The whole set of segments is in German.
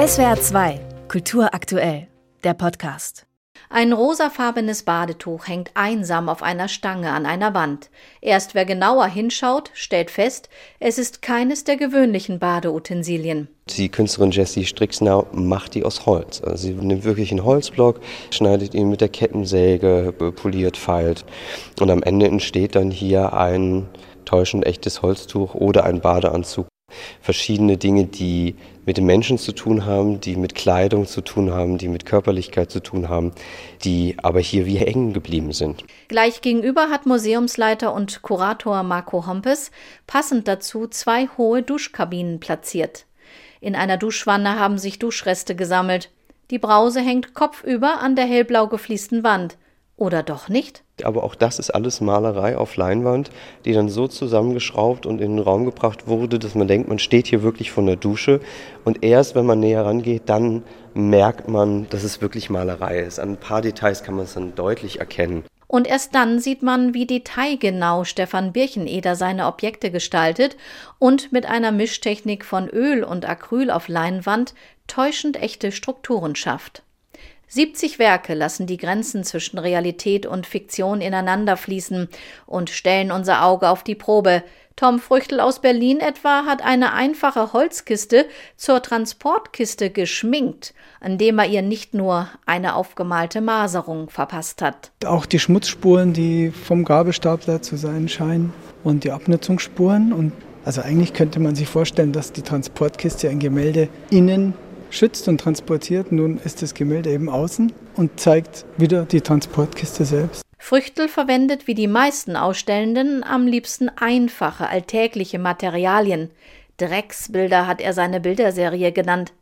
SWR 2, Kultur aktuell, der Podcast. Ein rosafarbenes Badetuch hängt einsam auf einer Stange an einer Wand. Erst wer genauer hinschaut, stellt fest, es ist keines der gewöhnlichen Badeutensilien. Die Künstlerin Jessie Strixner macht die aus Holz. Also sie nimmt wirklich einen Holzblock, schneidet ihn mit der Kettensäge, poliert, feilt. Und am Ende entsteht dann hier ein täuschend echtes Holztuch oder ein Badeanzug verschiedene Dinge, die mit dem Menschen zu tun haben, die mit Kleidung zu tun haben, die mit Körperlichkeit zu tun haben, die aber hier wie hängen geblieben sind. Gleich gegenüber hat Museumsleiter und Kurator Marco Hompes passend dazu zwei hohe Duschkabinen platziert. In einer Duschwanne haben sich Duschreste gesammelt. Die Brause hängt kopfüber an der hellblau gefliesten Wand. Oder doch nicht? Aber auch das ist alles Malerei auf Leinwand, die dann so zusammengeschraubt und in den Raum gebracht wurde, dass man denkt, man steht hier wirklich vor der Dusche. Und erst wenn man näher rangeht, dann merkt man, dass es wirklich Malerei ist. An ein paar Details kann man es dann deutlich erkennen. Und erst dann sieht man, wie detailgenau Stefan Bircheneder seine Objekte gestaltet und mit einer Mischtechnik von Öl und Acryl auf Leinwand täuschend echte Strukturen schafft. 70 Werke lassen die Grenzen zwischen Realität und Fiktion ineinander fließen und stellen unser Auge auf die Probe. Tom Früchtel aus Berlin etwa hat eine einfache Holzkiste zur Transportkiste geschminkt, indem er ihr nicht nur eine aufgemalte Maserung verpasst hat. Auch die Schmutzspuren, die vom Gabelstapler zu sein scheinen und die Abnutzungsspuren und also eigentlich könnte man sich vorstellen, dass die Transportkiste ein Gemälde innen schützt und transportiert. Nun ist das Gemälde eben außen und zeigt wieder die Transportkiste selbst. Früchtel verwendet wie die meisten Ausstellenden am liebsten einfache, alltägliche Materialien. Drecksbilder hat er seine Bilderserie genannt,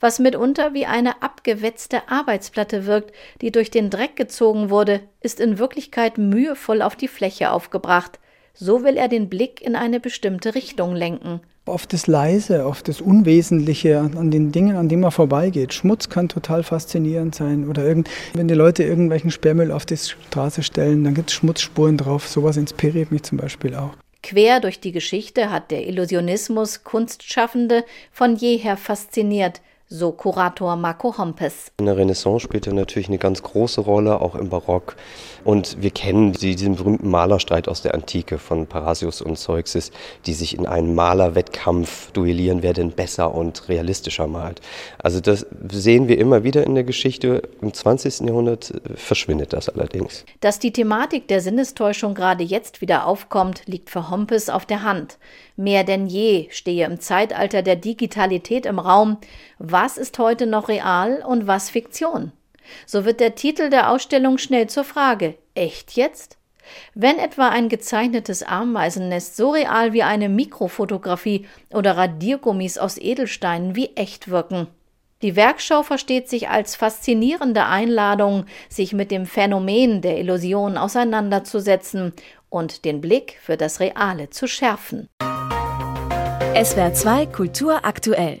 was mitunter wie eine abgewetzte Arbeitsplatte wirkt, die durch den Dreck gezogen wurde, ist in Wirklichkeit mühevoll auf die Fläche aufgebracht. So will er den Blick in eine bestimmte Richtung lenken auf das Leise, auf das Unwesentliche, an den Dingen, an denen man vorbeigeht. Schmutz kann total faszinierend sein. Oder irgend, wenn die Leute irgendwelchen Sperrmüll auf die Straße stellen, dann gibt es Schmutzspuren drauf. Sowas inspiriert mich zum Beispiel auch. Quer durch die Geschichte hat der Illusionismus Kunstschaffende von jeher fasziniert so Kurator Marco Hompes. In der Renaissance spielte natürlich eine ganz große Rolle, auch im Barock. Und wir kennen diesen berühmten Malerstreit aus der Antike von Parasius und Zeuxis, die sich in einem Malerwettkampf duellieren, wer denn besser und realistischer malt. Also das sehen wir immer wieder in der Geschichte. Im 20. Jahrhundert verschwindet das allerdings. Dass die Thematik der Sinnestäuschung gerade jetzt wieder aufkommt, liegt für Hompes auf der Hand. Mehr denn je stehe im Zeitalter der Digitalität im Raum, was ist heute noch real und was Fiktion? So wird der Titel der Ausstellung schnell zur Frage, echt jetzt? Wenn etwa ein gezeichnetes Ameisennest so real wie eine Mikrofotografie oder Radiergummis aus Edelsteinen wie echt wirken. Die Werkschau versteht sich als faszinierende Einladung, sich mit dem Phänomen der Illusion auseinanderzusetzen und den Blick für das Reale zu schärfen. SWR 2 Kultur aktuell